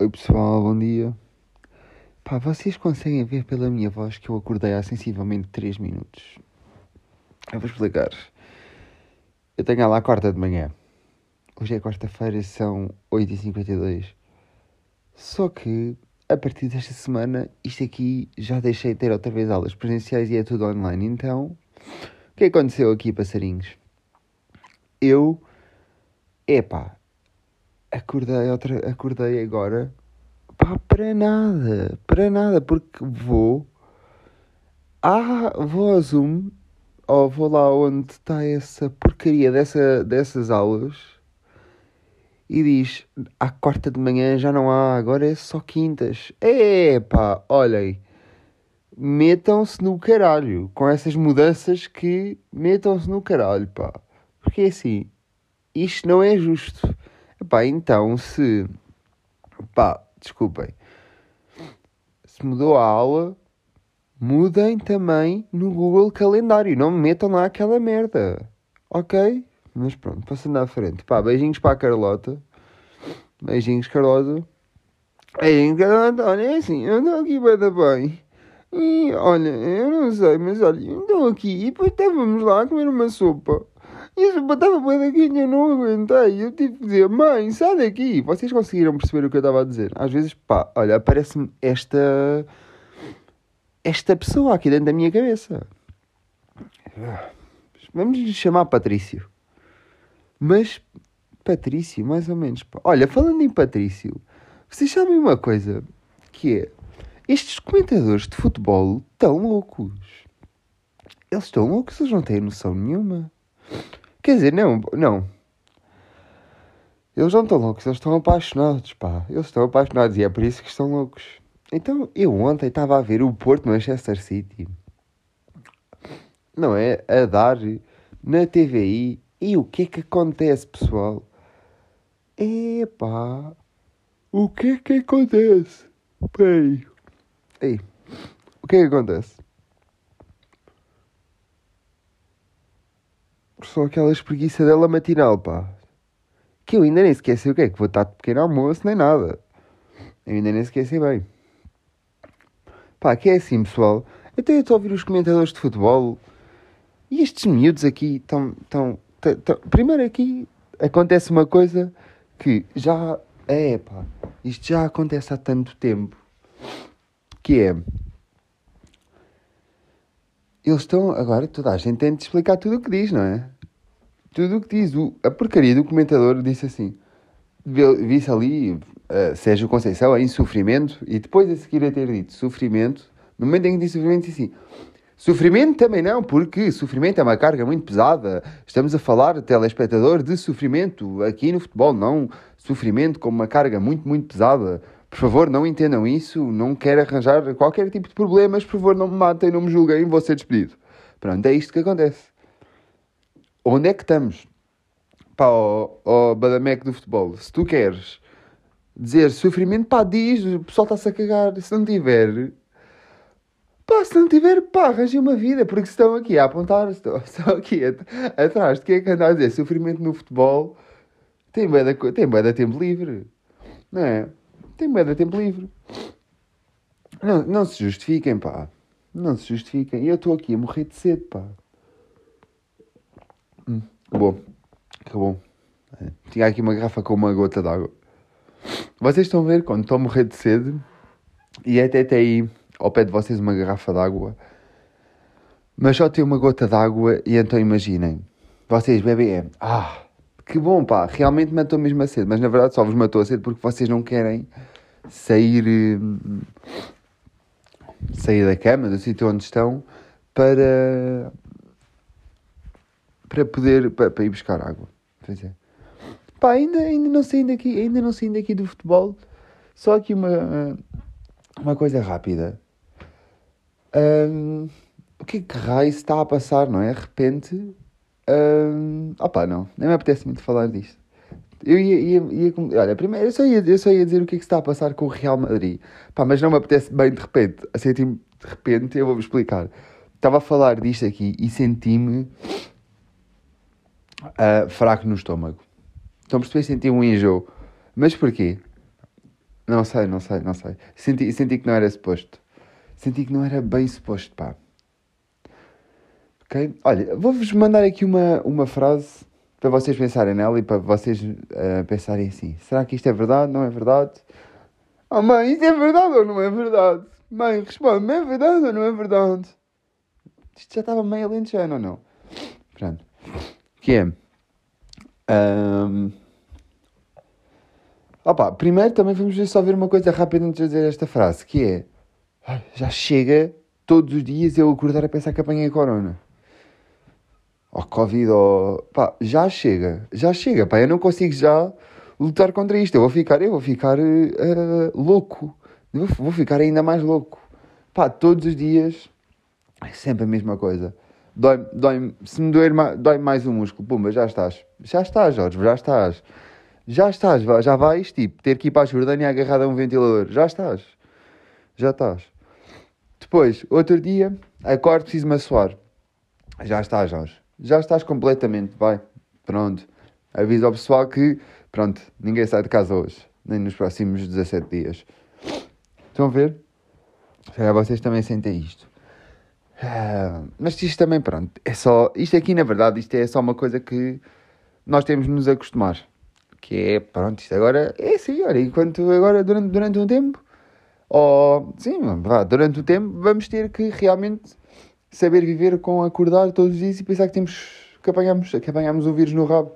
Oi pessoal, bom dia. Pá, vocês conseguem ver pela minha voz que eu acordei há sensivelmente 3 minutos. Eu vou explicar. Eu tenho lá a quarta de manhã. Hoje é quarta-feira, são 8h52. Só que, a partir desta semana, isto aqui já deixei de ter outra vez aulas presenciais e é tudo online. Então, o que aconteceu aqui, passarinhos? Eu, epá, acordei, outra, acordei agora, pá, para nada, para nada, porque vou, ah, vou ao Zoom, ou vou lá onde está essa porcaria dessa, dessas aulas, e diz, à quarta de manhã já não há, agora é só quintas. Epá, olhem, metam-se no caralho, com essas mudanças que metam-se no caralho, pá. Porque é assim, isto não é justo. Epá, então se. Pá, desculpem. Se mudou a aula, mudem também no Google Calendário. Não me metam lá aquela merda. Ok? Mas pronto, passando à frente. Pá, beijinhos para a Carlota. Beijinhos, Carlota. Beijinhos, Carlota. Olha, é assim, eu estou aqui bem bem. E olha, eu não sei, mas olha, eu estou aqui e depois estávamos lá a comer uma sopa. E a sopa estava bem daqui e eu não aguentei. Eu tive que dizer, mãe, sai daqui. Vocês conseguiram perceber o que eu estava a dizer? Às vezes, pá, olha, aparece-me esta. Esta pessoa aqui dentro da minha cabeça. Vamos lhe chamar Patrício. Mas, Patrício, mais ou menos. pá. Olha, falando em Patrício, vocês sabem uma coisa? Que é. Estes comentadores de futebol estão loucos. Eles estão loucos, eles não têm noção nenhuma. Quer dizer, não, não. Eles não estão loucos, eles estão apaixonados, pá. Eles estão apaixonados e é por isso que estão loucos. Então, eu ontem estava a ver o Porto Manchester City. Não é? A dar na TVI. E o que é que acontece, pessoal? Epá. O que é que acontece? Peraí. Ei. O que é que acontece? Só aquela espreguiça dela matinal, pá. Que eu ainda nem sei o que é que vou estar de pequeno almoço, nem nada. Eu ainda nem sei bem. Pá, que é assim, pessoal. Então eu estou a ouvir os comentadores de futebol e estes miúdos aqui estão. Tão, tão, tão... Primeiro aqui acontece uma coisa que já. É, pá. Isto já acontece há tanto tempo. Que é. Eles estão. Agora toda a gente tem de explicar tudo o que diz, não é? Tudo o que diz. O, a porcaria do comentador disse assim. Vi-se ali uh, Sérgio Conceição em sofrimento e depois a seguir a ter dito sofrimento, no momento em que disse sofrimento, disse assim. Sofrimento também não, porque sofrimento é uma carga muito pesada. Estamos a falar, telespectador, de sofrimento aqui no futebol, não sofrimento como uma carga muito, muito pesada. Por favor, não entendam isso, não quero arranjar qualquer tipo de problemas, por favor, não me matem, não me julguem, vou ser despedido. Pronto, é isto que acontece. Onde é que estamos? Pá, ó, ó do futebol, se tu queres dizer sofrimento, pá, diz, o pessoal está-se a cagar. Se não tiver, pá, se não tiver, pá, arranje uma vida, porque se estão aqui a apontar, estão, estão aqui at- atrás de quem é que anda a dizer sofrimento no futebol, tem bué tem tempo livre, não é? Tem bué da tempo livre. Não, não se justifiquem, pá. Não se justifiquem. E eu estou aqui a morrer de sede, pá. Hum, acabou. Acabou. É. Tinha aqui uma garrafa com uma gota d'água. Vocês estão a ver quando estou a morrer de sede e até tem aí ao pé de vocês uma garrafa d'água, mas só tem uma gota d'água e então imaginem, vocês bebem é, ah, que bom pá, realmente matou mesmo a sede, mas na verdade só vos matou a sede porque vocês não querem sair, hum, sair da cama, do sítio onde estão, para, para poder, para, para ir buscar água. Pois é. Pá, ainda, ainda não saí daqui, ainda não saí daqui do futebol. Só aqui uma, uma coisa rápida. Ahm, o que é que raio está a passar, não é? De repente. Um, opá, não, nem me apetece muito falar disto. Eu ia, ia, ia olha, primeiro eu só, ia, eu só ia dizer o que é que está a passar com o Real Madrid. Pá, mas não me apetece bem de repente. Assim, de repente, eu vou-vos explicar. Estava a falar disto aqui e senti-me ah, fraco no estômago. Estão a perceber? Senti um enjoo. Mas porquê? Não sei, não sei, não sei. Senti, senti que não era suposto. Senti que não era bem suposto, pá. Ok? Olha, vou-vos mandar aqui uma, uma frase para vocês pensarem nela e para vocês uh, pensarem assim: será que isto é verdade? Não é verdade? Oh mãe, isto é verdade ou não é verdade? Mãe, responde-me: é verdade ou não é verdade? Isto já estava meio alentejano ou não? Pronto. Que é. Um... Opa, primeiro também vamos ver só ver uma coisa rápida antes de dizer esta frase, que é já chega todos os dias eu acordar a pensar que apanhei corona. Ou Covid, ou... Pá, já chega, já chega, pá, eu não consigo já lutar contra isto, eu vou ficar, eu vou ficar uh, louco, eu vou ficar ainda mais louco. Pá, todos os dias é sempre a mesma coisa. Dói, dói, se me doer, dói mais o músculo, pumba, já estás. Já estás, Jorge, já estás. Já estás, já vais, tipo, ter que ir para a Jordânia agarrado a um ventilador. Já estás. Já estás. Depois, outro dia, acordo, preciso-me assoar. Já estás, Jorge. Já estás completamente, vai. Pronto. Avisa ao pessoal que, pronto, ninguém sai de casa hoje. Nem nos próximos 17 dias. Estão a ver? Se vocês também sentem isto. Ah, mas isto também, pronto, é só. Isto aqui, na verdade, isto é só uma coisa que nós temos de nos acostumar. Que é, pronto, isto agora é assim, olha, enquanto agora, durante, durante um tempo, ou sim, vá, durante o tempo, vamos ter que realmente saber viver com acordar todos os dias e pensar que temos que apanhamos, que apanhamos o vírus no rabo.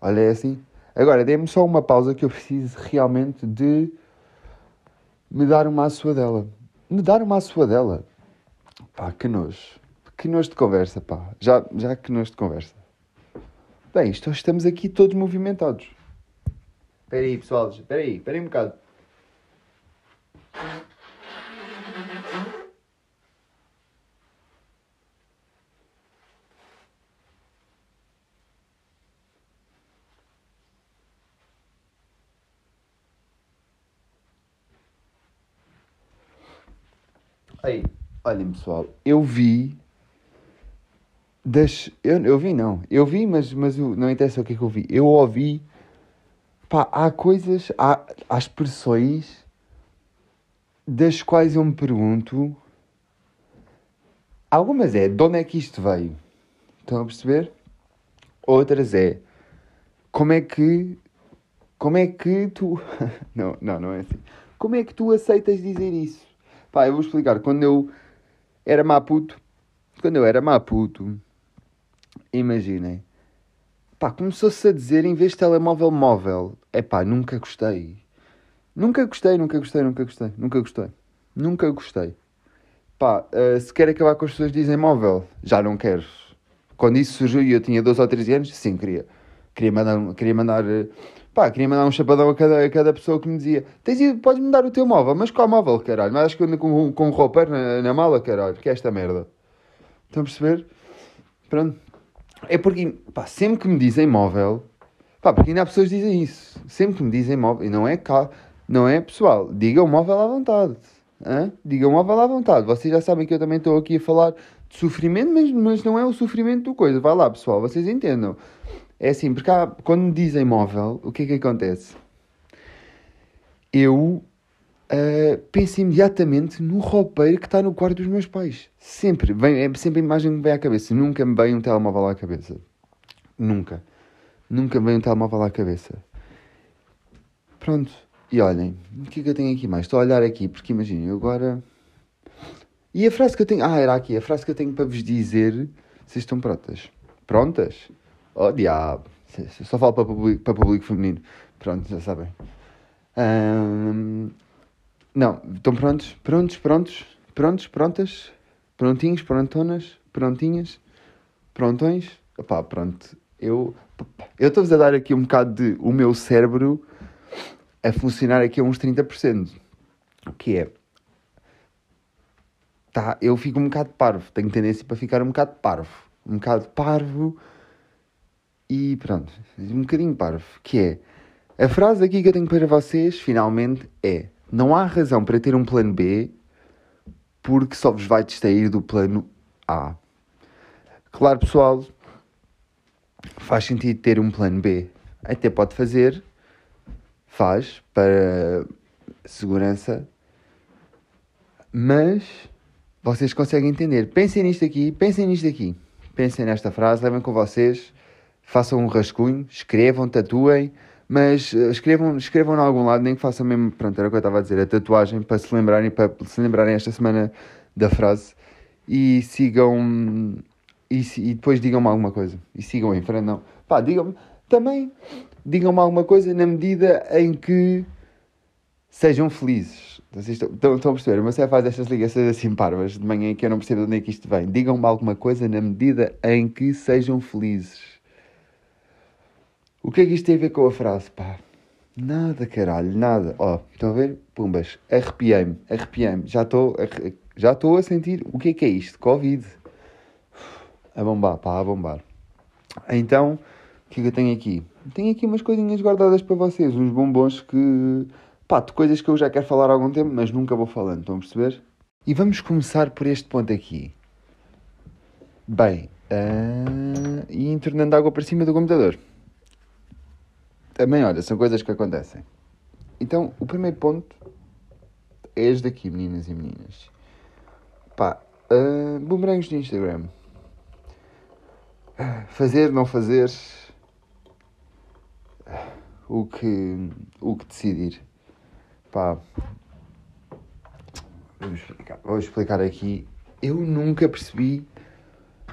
Olha, é assim. Agora, dê-me só uma pausa que eu preciso realmente de me dar uma dela Me dar uma dela Pá, que nojo. Que nojo de conversa, pá. Já, já que nojo de conversa. Bem, estamos aqui todos movimentados. Espera aí, pessoal. Espera aí, espera aí um bocado. Aí. Olhem pessoal, eu vi das. Eu, eu vi não, eu vi, mas, mas não interessa o que é que eu vi. Eu ouvi. Pá, há coisas, há, há expressões das quais eu me pergunto. Algumas é de onde é que isto veio? Estão a perceber? Outras é como é que. Como é que tu. não, não, não é assim. Como é que tu aceitas dizer isso? Pá, eu vou explicar. Quando eu era Maputo. Quando eu era Maputo, imaginem. Pá, começou-se a dizer em vez de telemóvel móvel. É pá, nunca gostei. Nunca gostei, nunca gostei, nunca gostei, nunca gostei. Nunca gostei. Pá, uh, se quer acabar com as pessoas dizem móvel, já não quero. Quando isso surgiu e eu tinha 12 ou 13 anos, sim, queria. Queria mandar, queria mandar uh, Pá, queria mandar um chapadão a cada, a cada pessoa que me dizia: Tens ido, podes me dar o teu móvel, mas qual móvel, caralho? Mas acho que ando com, com um roupeiro na, na mala, caralho, que é esta merda. Estão a perceber? Pronto. É porque, pá, sempre que me dizem móvel, pá, porque ainda há pessoas que dizem isso. Sempre que me dizem móvel, e não é cá, não é pessoal, digam móvel à vontade. Hã? Digam móvel à vontade. Vocês já sabem que eu também estou aqui a falar de sofrimento, mas, mas não é o sofrimento do coisa. Vai lá, pessoal, vocês entendam. É assim, porque há, quando me dizem móvel, o que é que acontece? Eu uh, penso imediatamente no roupeiro que está no quarto dos meus pais. Sempre. Vem, é sempre a imagem que me vem à cabeça. Nunca me vem um telemóvel à cabeça. Nunca. Nunca me vem um telemóvel à cabeça. Pronto. E olhem, o que é que eu tenho aqui mais? Estou a olhar aqui, porque imaginem, eu agora. E a frase que eu tenho. Ah, era aqui. A frase que eu tenho para vos dizer. Vocês estão prontas? Prontas? Oh, diabo. Só falo para público, para público feminino. Pronto, já sabem. Um, não, estão prontos? Prontos, prontos? Prontos, prontas? Prontinhos, prontonas? Prontinhas? Prontões? Opá, pronto. Eu eu estou-vos a dar aqui um bocado de o meu cérebro a funcionar aqui a uns 30%. O que é? Tá, eu fico um bocado parvo. Tenho tendência para ficar um bocado parvo. Um bocado parvo e pronto, um bocadinho parvo, que é a frase aqui que eu tenho para vocês, finalmente, é não há razão para ter um plano B porque só vos vai distrair do plano A. Claro, pessoal, faz sentido ter um plano B. Até pode fazer, faz, para segurança, mas vocês conseguem entender. Pensem nisto aqui, pensem nisto aqui. Pensem nesta frase, levem com vocês, façam um rascunho, escrevam, tatuem, mas uh, escrevam, escrevam em algum lado, nem que façam mesmo, pronto, era o que eu estava a dizer, a tatuagem para se lembrarem, para se lembrarem esta semana da frase e sigam e, e depois digam-me alguma coisa e sigam em frente, não. Pá, digam-me também, digam-me alguma coisa na medida em que sejam felizes. Estão, estão a perceber? Mas você faz estas ligações assim parvas de manhã que eu não percebo de onde é que isto vem. Digam-me alguma coisa na medida em que sejam felizes. O que é que isto tem a ver com a frase? Pá, nada, caralho, nada. Ó, oh, estão a ver? Pumbas, arrepiei-me, arrepiei-me. Já estou já estou a sentir o que é que é isto? Covid. A bombar, pá, a bombar. Então, o que é que eu tenho aqui? Tenho aqui umas coisinhas guardadas para vocês, uns bombons que Pá, de coisas que eu já quero falar há algum tempo, mas nunca vou falando, estão a perceber? E vamos começar por este ponto aqui. Bem, uh, e entornando água para cima do computador. Também, olha, são coisas que acontecem. Então, o primeiro ponto é este daqui, meninas e meninas. Pá, uh, bumerangues de Instagram. Fazer, não fazer. O que, o que decidir. Pá. Explicar. Vou explicar aqui. Eu nunca percebi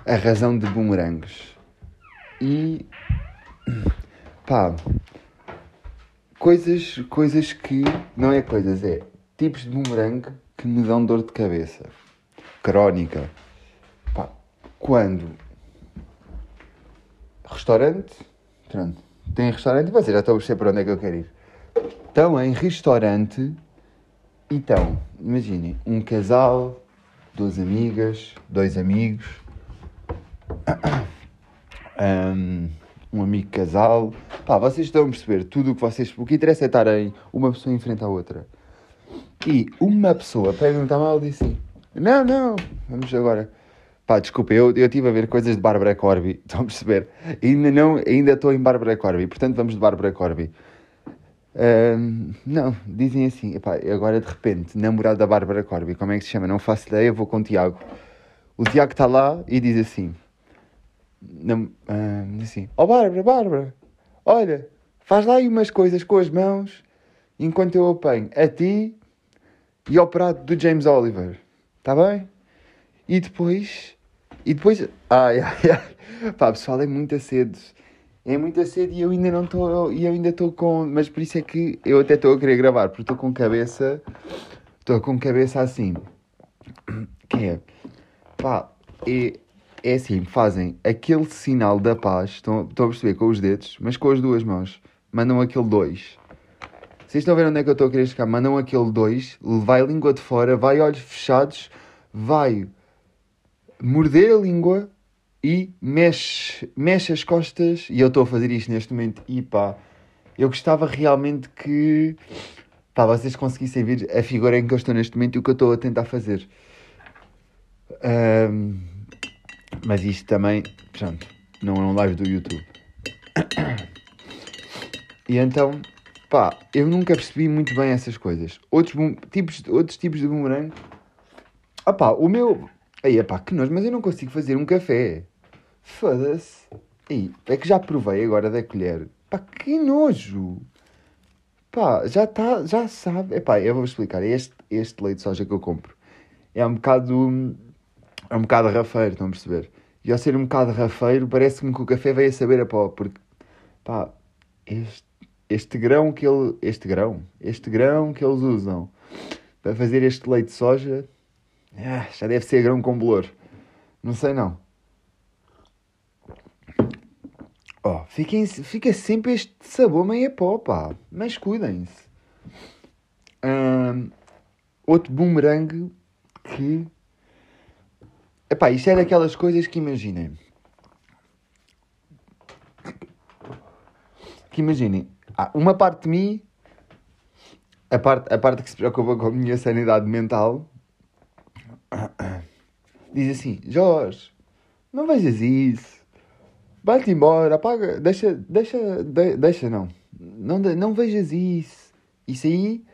a razão de bumerangues. E. Pá. Coisas, coisas que. Não é coisas, é tipos de bumerangue que me dão dor de cabeça. Crónica. Pá. Quando. Restaurante. Pronto. Tem restaurante, você já estou a perceber para onde é que eu quero ir estão em restaurante e estão, imaginem, um casal, duas amigas, dois amigos, um, um amigo casal. Pá, vocês estão a perceber tudo o que vocês. O que interessa é estarem uma pessoa em frente à outra. E uma pessoa pega-me mal e diz assim: Não, não, vamos agora. Pá, desculpa, eu, eu estive a ver coisas de Bárbara Corby, estão a perceber? Ainda não, ainda estou em Bárbara Corby, portanto vamos de Bárbara Corby. Não, dizem assim, epá, agora de repente, namorado da Bárbara Corby, como é que se chama? Não faço ideia, vou com o Tiago. O Tiago está lá e diz assim: não, uh, assim, ó oh, Bárbara, Bárbara, olha, faz lá aí umas coisas com as mãos enquanto eu apanho a ti e ao prato do James Oliver, está bem? E depois, e depois, ai, ai, ai, pá, pessoal, é muito cedo é muito cedo e eu ainda não estou. E eu ainda estou com. Mas por isso é que eu até estou a querer gravar, porque estou com cabeça. Estou com cabeça assim. Que é. Pá, é, é assim, fazem aquele sinal da paz, estão, estão a perceber, com os dedos, mas com as duas mãos. Mandam aquele dois. Vocês estão a ver onde é que eu estou a querer chegar? Mandam aquele dois, vai a língua de fora, vai olhos fechados, vai morder a língua e mexe, mexe as costas. E eu estou a fazer isto neste momento. E pá, eu gostava realmente que pá, vocês conseguissem ver a figura em que eu estou neste momento e o que eu estou a tentar fazer. Um, mas isto também, pronto, não é um live do YouTube. E então, pá, eu nunca percebi muito bem essas coisas. Outros tipos, outros tipos de boomerang. Ah pá, o meu. Aí, pá, que nojo, mas eu não consigo fazer um café. Foda-se. É que já provei agora da colher. Pá, que nojo. Pá, já está, já sabe. Epá, eu vou explicar. Este, este leite de soja que eu compro é um bocado. É um bocado rafeiro, estão a perceber? E ao ser um bocado rafeiro, parece-me que o café veio a saber a pó. Porque, pá, este, este grão que ele. Este grão? Este grão que eles usam para fazer este leite de soja. Ah, já deve ser grão com bolor. Não sei não. Oh, fica sempre este sabor meio a pó, pá. Mas cuidem-se. Um, outro boomerang que. Epá, isto é daquelas coisas que imaginem. Que imaginem. Ah, uma parte de mim. A parte, a parte que se preocupa com a minha sanidade mental. Diz assim: Jorge, não vejas isso Vai-te embora, apaga, deixa, deixa, de, deixa não. Não, não vejas isso. Isso aí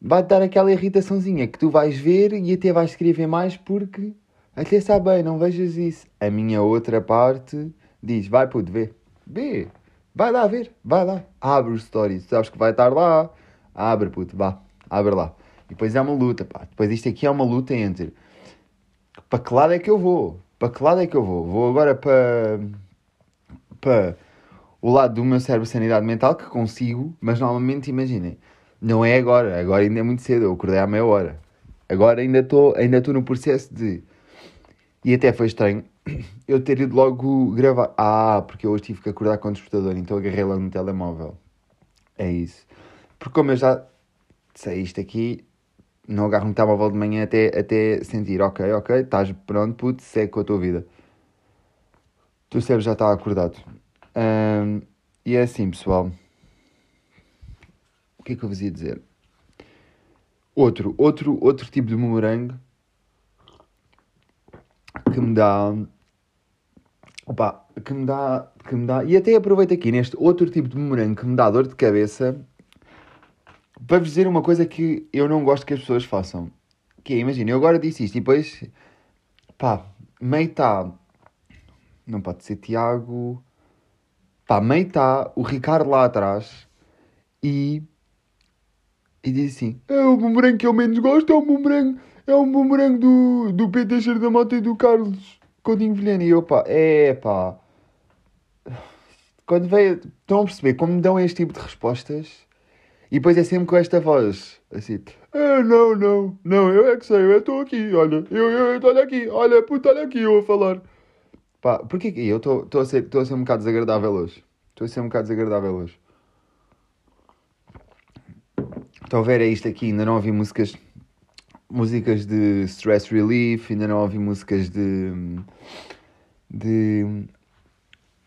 vai dar aquela irritaçãozinha que tu vais ver e até vais escrever mais porque até sabe bem, não vejas isso. A minha outra parte diz, vai puto, vê, vê, vai lá ver, vai lá, abre os stories, sabes que vai estar lá, abre puto, vá, abre lá. E depois é uma luta, pá, depois isto aqui é uma luta entre, para que lado é que eu vou? Para que lado é que eu vou? Vou agora para, para o lado do meu cérebro sanidade mental que consigo, mas normalmente imaginem, não é agora, agora ainda é muito cedo, eu acordei à meia hora. Agora ainda estou ainda no processo de. E até foi estranho eu ter ido logo gravar. Ah, porque eu hoje tive que acordar com o despertador, então agarrei logo no telemóvel. É isso. Porque como eu já sei isto aqui, não agarro no telemóvel de manhã até, até sentir, ok, ok, estás pronto, puto, segue com a tua vida. Tu cérebro já está acordado. Um, e é assim, pessoal. O que é que eu vos ia dizer? Outro, outro, outro tipo de bumerangue que me dá. Opa, que me dá. Que me dá. E até aproveito aqui neste outro tipo de bumerangue que me dá dor de cabeça para vos dizer uma coisa que eu não gosto que as pessoas façam. Que é, imagina, eu agora disse isto e depois. Pá, meio está. Não pode ser Tiago. Pá, meio está o Ricardo lá atrás e e diz assim: É o bumerangue que eu menos gosto, é o bumerangue, é o bumerangue do, do Teixeira da Mota e do Carlos Coutinho Vilhena. E eu, pá, é pá. Quando veio, estão a perceber como me dão este tipo de respostas? E depois é sempre com esta voz, assim: É, não, não, não, eu é que sei, eu estou aqui, olha, eu, eu, eu, aqui, olha, puta, olha aqui, eu a falar. Pá, porquê que eu estou a, ser, a ser um bocado desagradável hoje? Estou a ser um bocado desagradável hoje. Estão a ver, é isto aqui, ainda não ouvi músicas, músicas de stress relief, ainda não ouvi músicas de, de,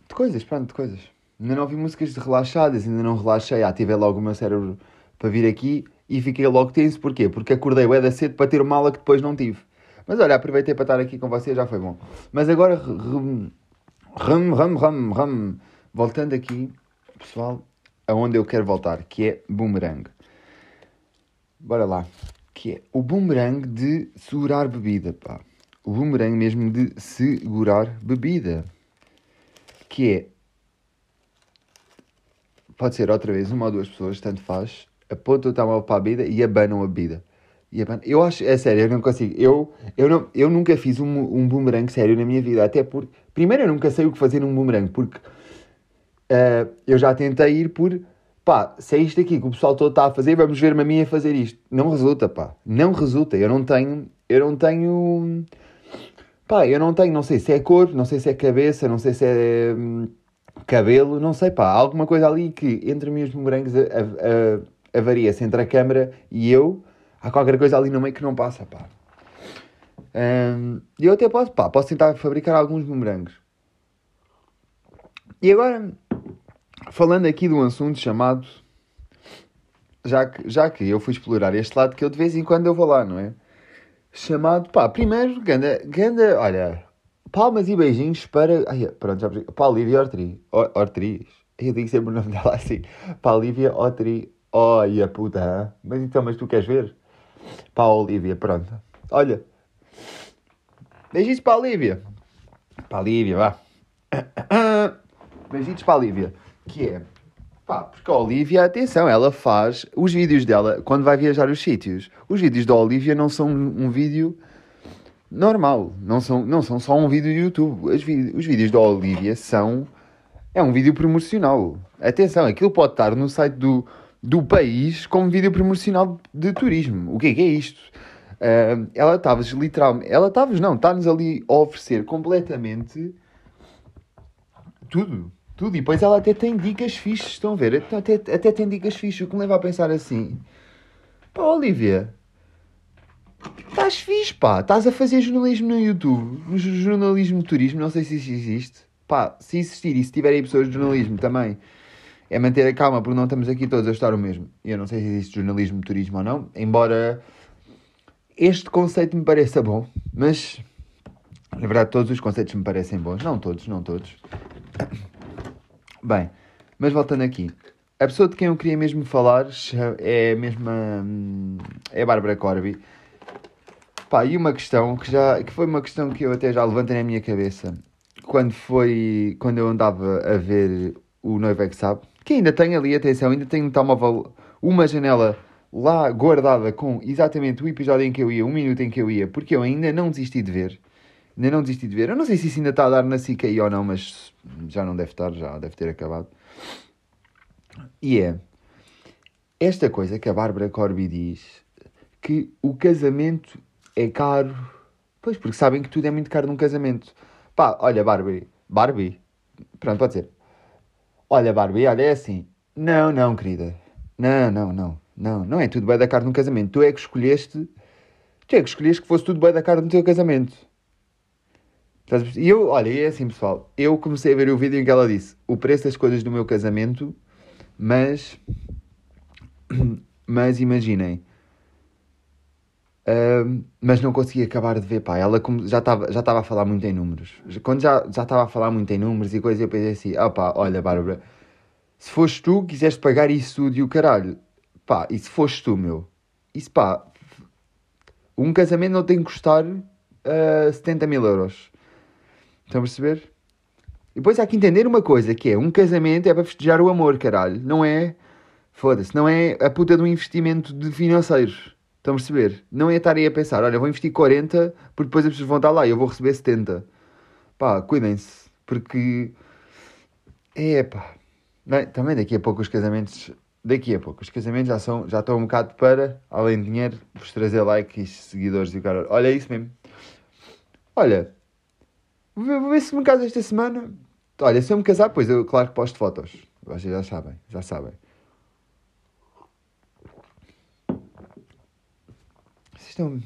de coisas, pronto, de coisas. Ainda não ouvi músicas de relaxadas, ainda não relaxei, ativei logo o meu cérebro para vir aqui e fiquei logo tenso, porquê? Porque acordei o da cedo para ter uma aula que depois não tive. Mas olha, aproveitei para estar aqui com vocês, já foi bom. Mas agora, ram, ram, ram, ram, voltando aqui, pessoal, aonde eu quero voltar, que é boomerang. Bora lá. Que é o boomerang de segurar bebida, pá. O boomerang mesmo de segurar bebida. Que é. Pode ser outra vez uma ou duas pessoas, tanto faz. Apontam o tamanho para a bebida e abanam a bebida. E abanam. Eu acho, é sério, eu não consigo. Eu, eu, não, eu nunca fiz um, um boomerang sério na minha vida. Até por. Primeiro, eu nunca sei o que fazer num boomerang, porque uh, eu já tentei ir por pá, se é isto aqui que o pessoal todo está a fazer, vamos ver-me a mim a fazer isto. Não resulta, pá. Não resulta. Eu não tenho. Eu não tenho. Pá, eu não tenho, não sei se é corpo, não sei se é cabeça, não sei se é hum, cabelo, não sei, pá. Há alguma coisa ali que entre mim e os bumerangues avaria-se entre a câmara e eu. Há qualquer coisa ali no meio que não passa, pá. Hum, eu até posso, pá, posso tentar fabricar alguns bumerangues. E agora, falando aqui de um assunto chamado. Já que, já que eu fui explorar este lado, que eu de vez em quando eu vou lá, não é? Chamado, pá, primeiro, ganda, ganda, olha, palmas e beijinhos para. Ai, pronto, já Para a Lívia Ortriz. Ortriz. Eu digo sempre o nome dela assim. Para a Lívia Ortriz. Olha, puta. Mas então, mas tu queres ver? Para a Olivia, pronto. Olha. Beijinhos para a Lívia. Para a Lívia, vá. Beijinhos para a Lívia que é Pá, porque a Olivia, atenção, ela faz os vídeos dela quando vai viajar os sítios. Os vídeos da Olivia não são um vídeo normal, não são, não são só um vídeo do YouTube. Os, os vídeos da Olivia são. É um vídeo promocional. Atenção, aquilo pode estar no site do, do país como vídeo promocional de turismo. O que é que é isto? Uh, ela estava literalmente. Ela estava, não, está-nos ali a oferecer completamente tudo tudo. E depois ela até tem dicas fixes, estão a ver? Até, até tem dicas fixes, o que me leva a pensar assim. Pá, Olivia, estás fixe, pá. Estás a fazer jornalismo no YouTube, no jornalismo turismo, não sei se isso existe. Pá, se existir e se tiverem pessoas de jornalismo também, é manter a calma, porque não estamos aqui todos a estar o mesmo. Eu não sei se existe jornalismo turismo ou não, embora este conceito me pareça bom, mas na verdade todos os conceitos me parecem bons. Não todos, não todos. Bem, mas voltando aqui. a pessoa de quem eu queria mesmo falar é a mesma. hum, É a Bárbara Corby. Pá, e uma questão que já. que foi uma questão que eu até já levantei na minha cabeça. Quando foi. quando eu andava a ver o Noivo é que sabe. Que ainda tenho ali, atenção, ainda tenho no telemóvel uma janela lá guardada com exatamente o episódio em que eu ia, um minuto em que eu ia, porque eu ainda não desisti de ver. Ainda não desisti de ver. Eu não sei se isso ainda está a dar na SIC aí ou não, mas já não deve estar, já deve ter acabado. E é esta coisa que a Bárbara Corby diz que o casamento é caro. Pois, porque sabem que tudo é muito caro num casamento. Pá, olha, Barbie. Barbie? Pronto, pode ser. Olha, Barbie, olha, é assim. Não, não, querida. Não, não, não. Não, não é tudo bem da caro num casamento. Tu é que escolheste. Tu é que escolheste que fosse tudo bem da caro no teu casamento. E eu, olha, é assim, pessoal. Eu comecei a ver o vídeo em que ela disse o preço das coisas do meu casamento, mas. Mas imaginem. Ahm, mas não conseguia acabar de ver, pá. Ela já estava já a falar muito em números. Quando já estava a falar muito em números e coisas, eu pensei assim: ah, pá, olha, Bárbara, se foste tu quiseste pagar isso tudo e o caralho, pá, e se foste tu, meu, isso pá, um casamento não tem que custar ah, 70 mil euros. Estão a perceber? E depois há que entender uma coisa, que é, um casamento é para festejar o amor, caralho. Não é, foda-se, não é a puta de um investimento de financeiros. Estão a perceber? Não é estar aí a pensar, olha, vou investir 40, porque depois as pessoas vão estar lá e eu vou receber 70. Pá, cuidem-se, porque... É, pá. Também daqui a pouco os casamentos... Daqui a pouco os casamentos já, são, já estão um bocado para, além de dinheiro, vos trazer likes, seguidores e o cara. Olha, isso mesmo. Olha, Vou ver, se me caso esta semana. Olha, se eu me casar, pois eu, claro que posto fotos. Vocês já sabem, já sabem. Estão...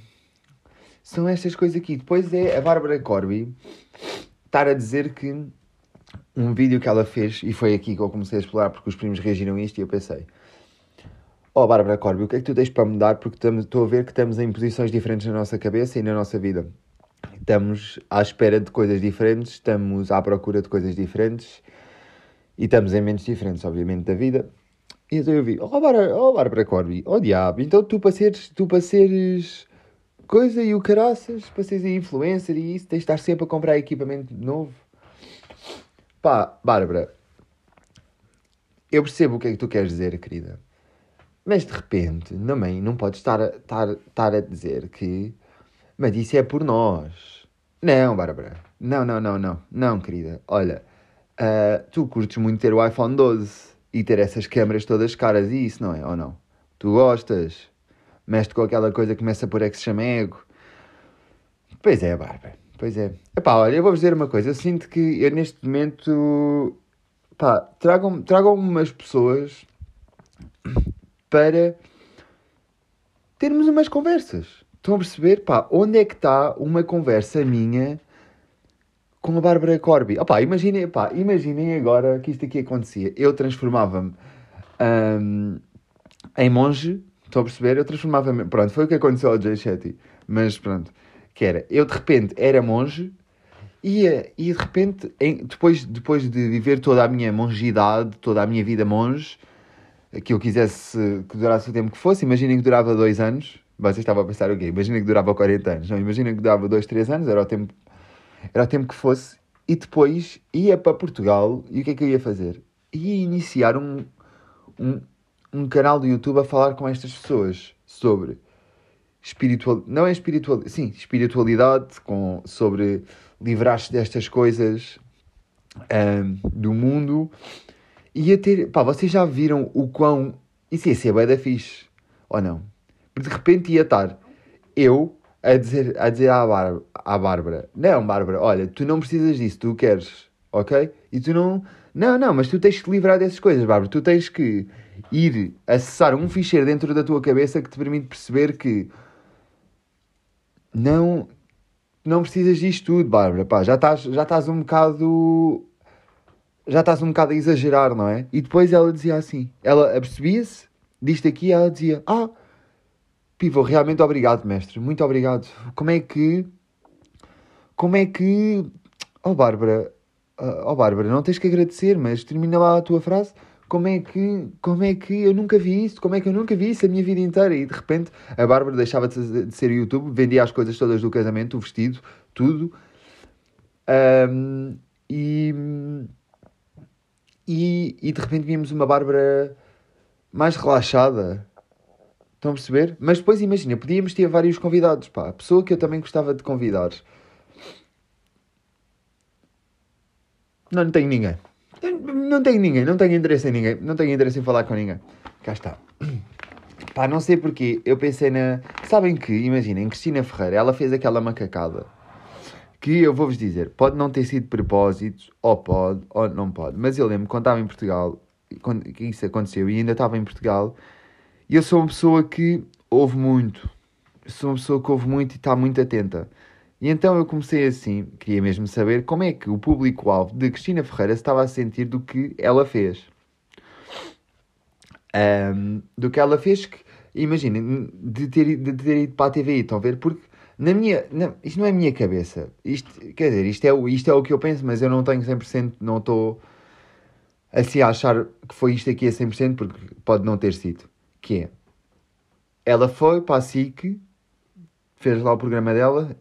São estas coisas aqui. Depois é a Bárbara Corby estar a dizer que um vídeo que ela fez, e foi aqui que eu comecei a explorar porque os primos reagiram a isto e eu pensei: Oh, Bárbara Corby, o que é que tu tens para mudar? Porque estou a ver que estamos em posições diferentes na nossa cabeça e na nossa vida estamos à espera de coisas diferentes, estamos à procura de coisas diferentes e estamos em momentos diferentes, obviamente, da vida. E então eu vi, oh Bárbara, oh, Bárbara Corby, oh diabo, então tu para seres, tu para seres coisa e o caraças, para seres influencer e isso, tens de estar sempre a comprar equipamento novo. Pá, Bárbara, eu percebo o que é que tu queres dizer, querida. Mas de repente, também não podes estar a, estar, estar a dizer que mas isso é por nós. Não, Bárbara. Não, não, não, não. Não, querida. Olha, ah, tu curtes muito ter o iPhone 12 e ter essas câmaras todas caras e isso, não é? Ou não? Tu gostas? Mexe com aquela coisa que começa por é que se chama ego. Pois é, Bárbara. Pois é. Epá, olha, eu vou-vos dizer uma coisa. Eu sinto que eu neste momento... Pá, tragam-me tragam umas pessoas para termos umas conversas. Estão a perceber? Pá, onde é que está uma conversa minha com a Bárbara Corby? Opá, imaginem, pá, imaginem agora que isto aqui acontecia. Eu transformava-me hum, em monge, estão a perceber? Eu transformava-me... Pronto, foi o que aconteceu ao Jay Shetty. Mas pronto, que era... Eu de repente era monge e, e de repente, em- depois, depois de viver toda a minha mongidade, toda a minha vida monge, que eu quisesse que durasse o tempo que fosse, imaginem que durava dois anos. Vocês estavam a pensar o quê? Imaginem que durava 40 anos. Não, imaginem que durava dois, três anos, era o tempo, era o tempo que fosse. E depois ia para Portugal e o que é que eu ia fazer? Ia iniciar um, um, um canal do YouTube a falar com estas pessoas sobre espiritual, não é espiritual, sim, espiritualidade, com, sobre livrar-se destas coisas ahm, do mundo. Ia ter, pá, vocês já viram o quão, isso ia ser bué da fixe, ou não? De repente ia estar eu a dizer, a dizer à, Bárbara, à Bárbara, não, Bárbara, olha, tu não precisas disso, tu queres, ok? E tu não, não, não, mas tu tens que livrar dessas coisas, Bárbara, tu tens que ir acessar um ficheiro dentro da tua cabeça que te permite perceber que não, não precisas disto tudo, Bárbara, pá, já estás, já estás um bocado, já estás um bocado a exagerar, não é? E depois ela dizia assim, ela apercebia-se disto aqui ela dizia, ah, Pivo, realmente obrigado, mestre, muito obrigado. Como é que, como é que, oh Bárbara, oh Bárbara, não tens que agradecer, mas termina lá a tua frase. como é que, como é que eu nunca vi isso? Como é que eu nunca vi isso a minha vida inteira? E de repente a Bárbara deixava de ser YouTube, vendia as coisas todas do casamento, o vestido, tudo. Um, e, e, e de repente vimos uma Bárbara mais relaxada. Estão a perceber? Mas depois imagina, podíamos ter vários convidados, pá. A pessoa que eu também gostava de convidar. Não, não tenho ninguém. Não tenho ninguém, não tenho interesse em ninguém. Não tenho interesse em falar com ninguém. Cá está. Pá, não sei porquê. Eu pensei na. Sabem que, imaginem, Cristina Ferreira, ela fez aquela macacada. Que eu vou-vos dizer, pode não ter sido de propósito, ou pode, ou não pode. Mas eu lembro quando estava em Portugal, quando isso aconteceu, e ainda estava em Portugal, e eu sou uma pessoa que ouve muito. Sou uma pessoa que ouve muito e está muito atenta. E então eu comecei assim, queria mesmo saber como é que o público-alvo de Cristina Ferreira se estava a sentir do que ela fez. Um, do que ela fez, que, imaginem, de ter, de ter ido para a TVI, estão a ver? Porque na minha, na, isto não é a minha cabeça. Isto, quer dizer, isto é, isto é o que eu penso, mas eu não tenho 100%, não estou assim a achar que foi isto aqui a 100%, porque pode não ter sido. Que é, ela foi para a SIC, fez lá o programa dela,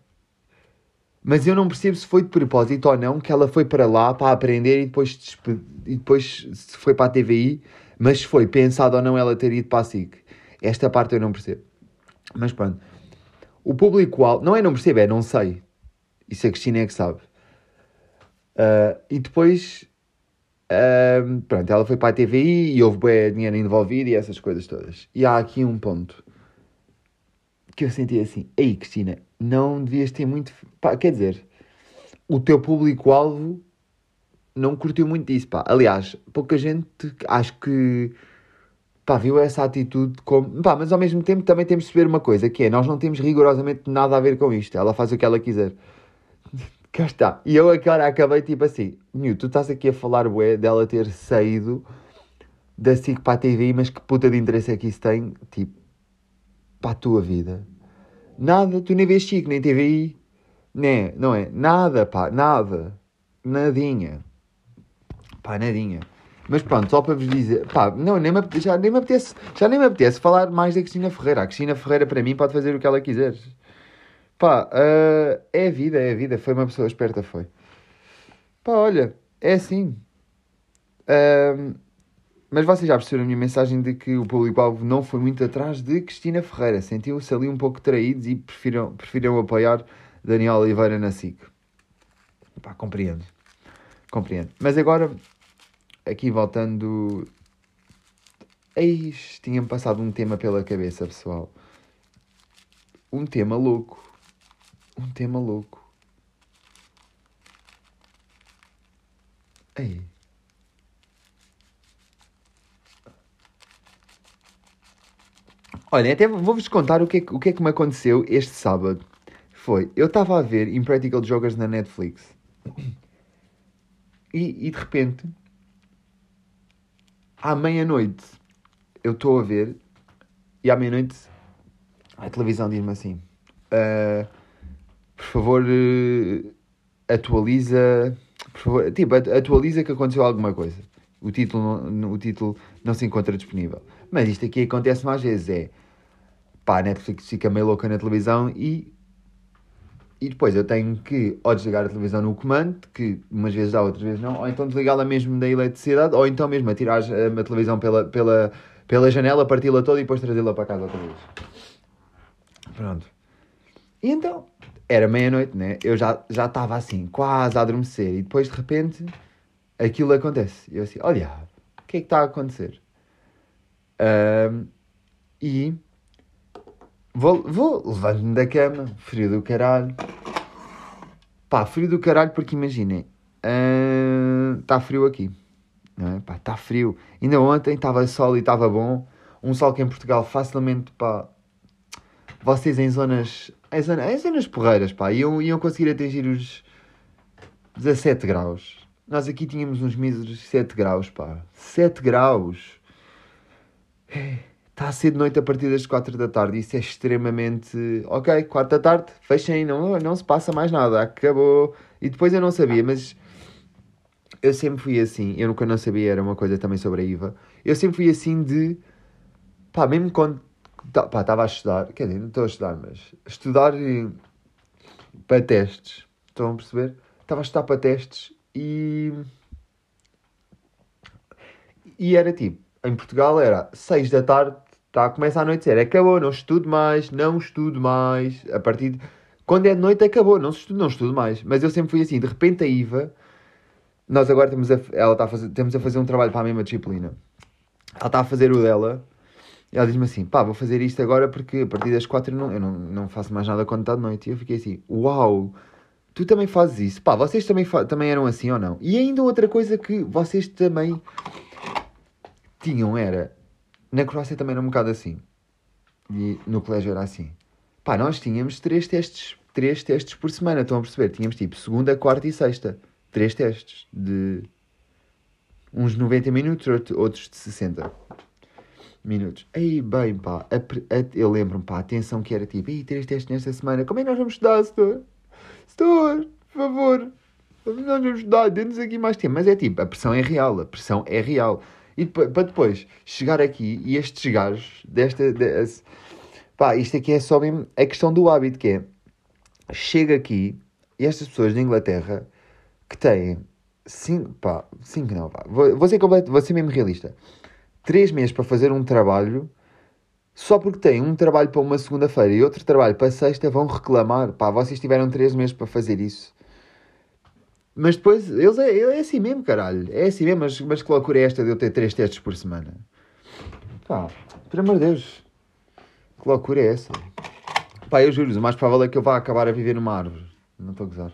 mas eu não percebo se foi de propósito ou não que ela foi para lá para aprender e depois, e depois se foi para a TVI, mas se foi pensado ou não ela ter ido para a SIC. Esta parte eu não percebo. Mas pronto. O público-alvo, não é não percebo, é não sei. Isso a Cristina é que sabe. Uh, e depois, uh, pronto, ela foi para a TVI e houve bem dinheiro envolvido e essas coisas todas. E há aqui um ponto que eu senti assim: Ei, Cristina, não devias ter muito. Pá, quer dizer, o teu público-alvo não curtiu muito disso, pá. Aliás, pouca gente acho que pá, viu essa atitude como. Pá, mas ao mesmo tempo também temos de perceber uma coisa: que é, nós não temos rigorosamente nada a ver com isto. Ela faz o que ela quiser. Cá está. E eu agora acabei tipo assim: New, tu estás aqui a falar, ué, dela ter saído da SIC para a TV, mas que puta de interesse é que isso tem? Tipo, para a tua vida. Nada, tu nem vês Chico, nem TVI, né? Não é? Nada, pá, nada. Nadinha. Pá, nadinha. Mas pronto, só para vos dizer, pá, não, nem me, já, nem me apetece, já nem me apetece falar mais da Cristina Ferreira. A Cristina Ferreira, para mim, pode fazer o que ela quiser. Pá, uh, é a vida, é a vida. Foi uma pessoa esperta, foi. Pá, olha, é assim. Uh, mas vocês já perceberam a minha mensagem de que o público-alvo não foi muito atrás de Cristina Ferreira. Sentiu-se ali um pouco traídos e preferiram, apoiar Daniel Oliveira na SIC. Pá, compreendo. Compreendo. Mas agora, aqui voltando. Eis, tinha-me passado um tema pela cabeça, pessoal. Um tema louco. Um tema louco. Ei. Olha, até vou-vos contar o que, é, o que é que me aconteceu este sábado. Foi, eu estava a ver Impractical Jokers na Netflix e, e de repente, à meia-noite, eu estou a ver e à meia-noite a televisão diz-me assim: uh, favor, uh, atualiza. Por favor, tipo, atualiza que aconteceu alguma coisa. O título, não, o título não se encontra disponível. Mas isto aqui acontece mais vezes, é pá, a Netflix fica meio louca na televisão e e depois eu tenho que ou desligar a televisão no comando, que umas vezes dá, outras vezes não, ou então desligá-la mesmo da eletricidade, ou então mesmo atirar a, a televisão pela, pela, pela janela, parti-la toda e depois trazê-la para casa outra vez. Pronto. E então, era meia-noite, né? Eu já já estava assim, quase a adormecer, e depois de repente aquilo acontece. E eu assim, olha, o que é que está a acontecer? Um, e vou, vou levando-me da cama, frio do caralho. Pá, frio do caralho porque imaginem, está uh, frio aqui. Não é? Pá, está frio. Ainda ontem estava sol e estava bom. Um sol que em Portugal facilmente, pá, vocês em zonas, em zonas, em zonas porreiras, pá, iam, iam conseguir atingir os 17 graus. Nós aqui tínhamos uns míseros 7 graus, pá. 7 graus. Está a ser de noite a partir das 4 da tarde. Isso é extremamente. Ok, 4 da tarde, fechem, não, não se passa mais nada, acabou. E depois eu não sabia, mas eu sempre fui assim, eu nunca não sabia, era uma coisa também sobre a IVA, eu sempre fui assim de, pá, mesmo quando, pá, estava a estudar, quer dizer, não estou a estudar, mas estudar para testes, estão a perceber? Estava a estudar para testes e, e era tipo, em Portugal era 6 da tarde, tá, começa a anoitecer, acabou, não estudo mais, não estudo mais, a partir de, quando é de noite acabou, não estudo, não estudo mais, mas eu sempre fui assim, de repente a IVA nós agora temos a, ela está a fazer, temos a fazer um trabalho para a mesma disciplina. Ela está a fazer o dela. Ela diz-me assim: pá, vou fazer isto agora porque a partir das quatro eu não, eu não, não faço mais nada quando está de noite. E eu fiquei assim: uau, tu também fazes isso. Pá, vocês também, também eram assim ou não? E ainda outra coisa que vocês também tinham era. Na Croácia também era um bocado assim. E no colégio era assim. Pá, nós tínhamos três testes, três testes por semana, estão a perceber? Tínhamos tipo segunda, quarta e sexta três testes de uns 90 minutos, outros de 60 minutos. Aí bem, pá, a, a, eu lembro-me, pá, atenção que era tipo, ei, três testes nesta semana, como é que nós vamos estudar, setor? Setor, por favor, nós vamos estudar, dê-nos aqui mais tempo. Mas é tipo, a pressão é real, a pressão é real. E para depois chegar aqui e estes gajos, desta, desta, pá, isto aqui é só mesmo a questão do hábito, que é, chega aqui e estas pessoas da Inglaterra que têm 5, pá, 5 não, pá, vou, vou, ser completo, vou ser mesmo realista. 3 meses para fazer um trabalho, só porque têm um trabalho para uma segunda-feira e outro trabalho para sexta, vão reclamar. Pá, vocês tiveram 3 meses para fazer isso. Mas depois, eles é, é assim mesmo, caralho. É assim mesmo, mas, mas que loucura é esta de eu ter 3 testes por semana? Pá, por amor de Deus. Que loucura é essa? Pá, eu juro o mais provável é que eu vá acabar a viver numa árvore. Não estou a gozar.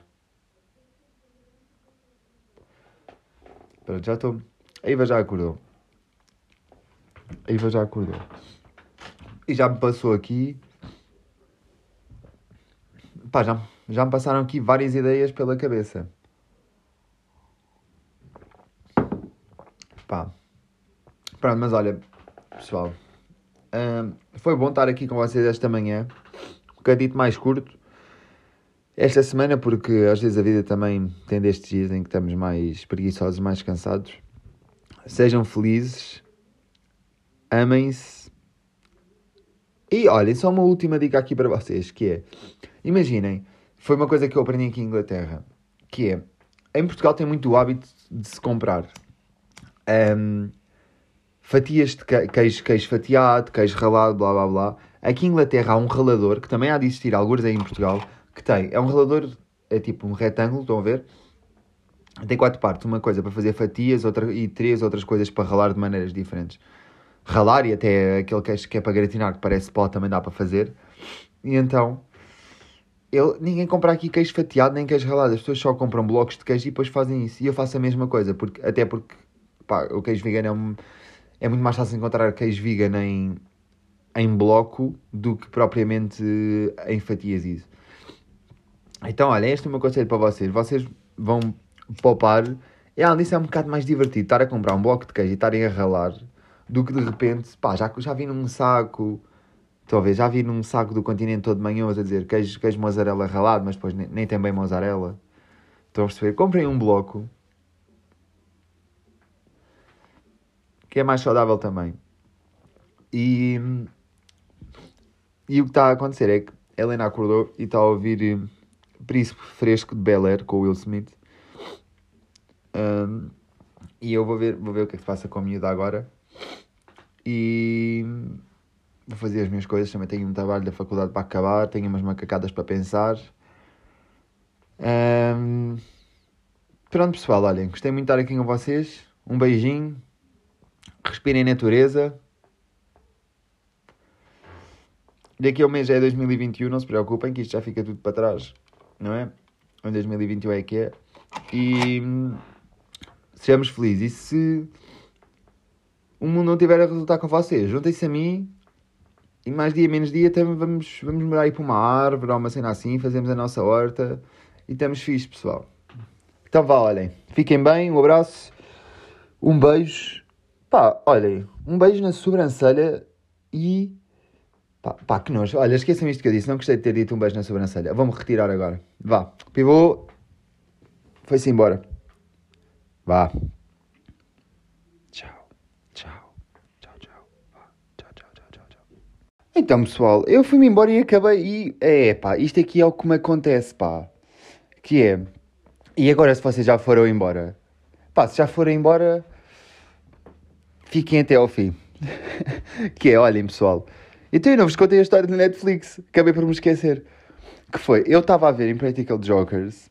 Pronto, já estou. A Iva já acordou. A Iva já acordou. E já me passou aqui. Pá, já, já me passaram aqui várias ideias pela cabeça. Pá. Pronto, mas olha, pessoal. Hum, foi bom estar aqui com vocês esta manhã. Um bocadinho mais curto esta semana, porque às vezes a vida também tem destes dias em que estamos mais preguiçosos, mais cansados. Sejam felizes, amem-se. E olhem, só uma última dica aqui para vocês, que é, imaginem, foi uma coisa que eu aprendi aqui em Inglaterra, que é, em Portugal tem muito o hábito de se comprar um, fatias de queijo, queijo fatiado, queijo ralado, blá blá blá. Aqui em Inglaterra há um ralador, que também há de existir alguns aí em Portugal, que tem. É um ralador, é tipo um retângulo, estão a ver? Tem quatro partes, uma coisa para fazer fatias outra, e três outras coisas para ralar de maneiras diferentes. Ralar e até aquele queijo que é para gratinar, que parece pó, também dá para fazer. E então, eu, ninguém compra aqui queijo fatiado nem queijo ralado. As pessoas só compram blocos de queijo e depois fazem isso. E eu faço a mesma coisa, porque, até porque pá, o queijo vegan é, um, é muito mais fácil encontrar queijo vegan em, em bloco do que propriamente em fatias isso. Então, olha, este é o meu conselho para vocês. Vocês vão poupar. E além disso, é um bocado mais divertido estar a comprar um bloco de queijo e estarem a ralar do que de repente, pá, já, já vi num saco. Ver, já vi num saco do continente todo manhã a dizer queijo, queijo mozzarella ralado, mas depois nem, nem tem bem mozzarella. Estão a perceber? Comprem um bloco. Que é mais saudável também. E, e o que está a acontecer é que Helena acordou e está a ouvir Príncipe Fresco de Bel Air com Will Smith. Um, e eu vou ver, vou ver o que é que se passa com a miúda agora. E vou fazer as minhas coisas. Também tenho um trabalho da faculdade para acabar. Tenho umas macacadas para pensar. Um, pronto, pessoal, olhem, gostei muito de estar aqui com vocês. Um beijinho. Respirem natureza. Daqui a um mês é 2021, não se preocupem que isto já fica tudo para trás não é? Em 2021 é que é. E sejamos felizes. E se o mundo não tiver a resultar com vocês, juntem-se a mim e mais dia menos dia também vamos, vamos morar aí para uma árvore ou uma cena assim, fazemos a nossa horta e estamos fixos, pessoal. Então vá, olhem, fiquem bem, um abraço, um beijo. Pá, olhem, um beijo na sobrancelha e Pá, pá, que nojo. Olha, esqueçam isto que eu disse. Não gostei de ter dito um beijo na sobrancelha. Vou-me retirar agora. Vá. Pivô. Foi-se embora. Vá. Então, pessoal, eu fui-me embora e acabei. E é, pá, isto aqui é o que me acontece, pá. Que é. E agora, se vocês já foram embora? Pá, se já foram embora, fiquem até ao fim. que é, olhem, pessoal. Então eu não vos contei a história do Netflix. Acabei por me esquecer. Que foi, eu estava a ver Impractical Jokers.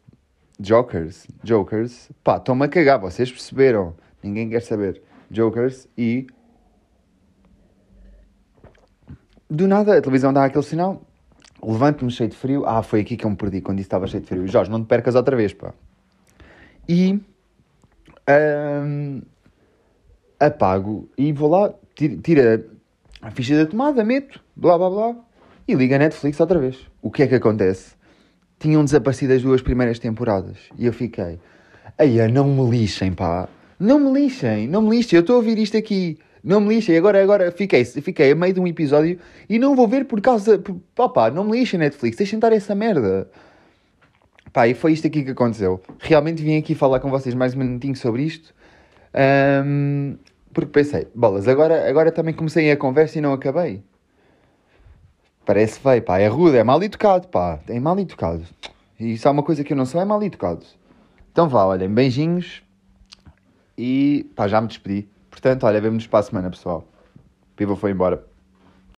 Jokers? Jokers. Pá, estão-me a cagar, vocês perceberam. Ninguém quer saber. Jokers e... Do nada, a televisão dá aquele sinal. Levanto-me cheio de frio. Ah, foi aqui que eu me perdi quando disse que estava cheio de frio. Jorge, não te percas outra vez, pá. E... hum, apago e vou lá, tira, tira a ficha da tomada, meto, blá blá blá, e liga a Netflix outra vez. O que é que acontece? Tinham desaparecido as duas primeiras temporadas e eu fiquei, aí não me lixem, pá, não me lixem, não me lixem, eu estou a ouvir isto aqui, não me lixem, agora, agora fiquei, fiquei a meio de um episódio e não vou ver por causa, pá, pá, não me lixem Netflix, deixem estar essa merda. Pá, e foi isto aqui que aconteceu. Realmente vim aqui falar com vocês mais um minutinho sobre isto. Ahm, porque pensei, bolas, agora, agora também comecei a conversa e não acabei. Parece feio, pá, é rude, é mal educado, pá, é mal educado. E isso é uma coisa que eu não sou, é mal educado. Então vá, olhem, beijinhos e pá, já me despedi. Portanto, olha, vemo-nos para a semana, pessoal. Piva foi embora.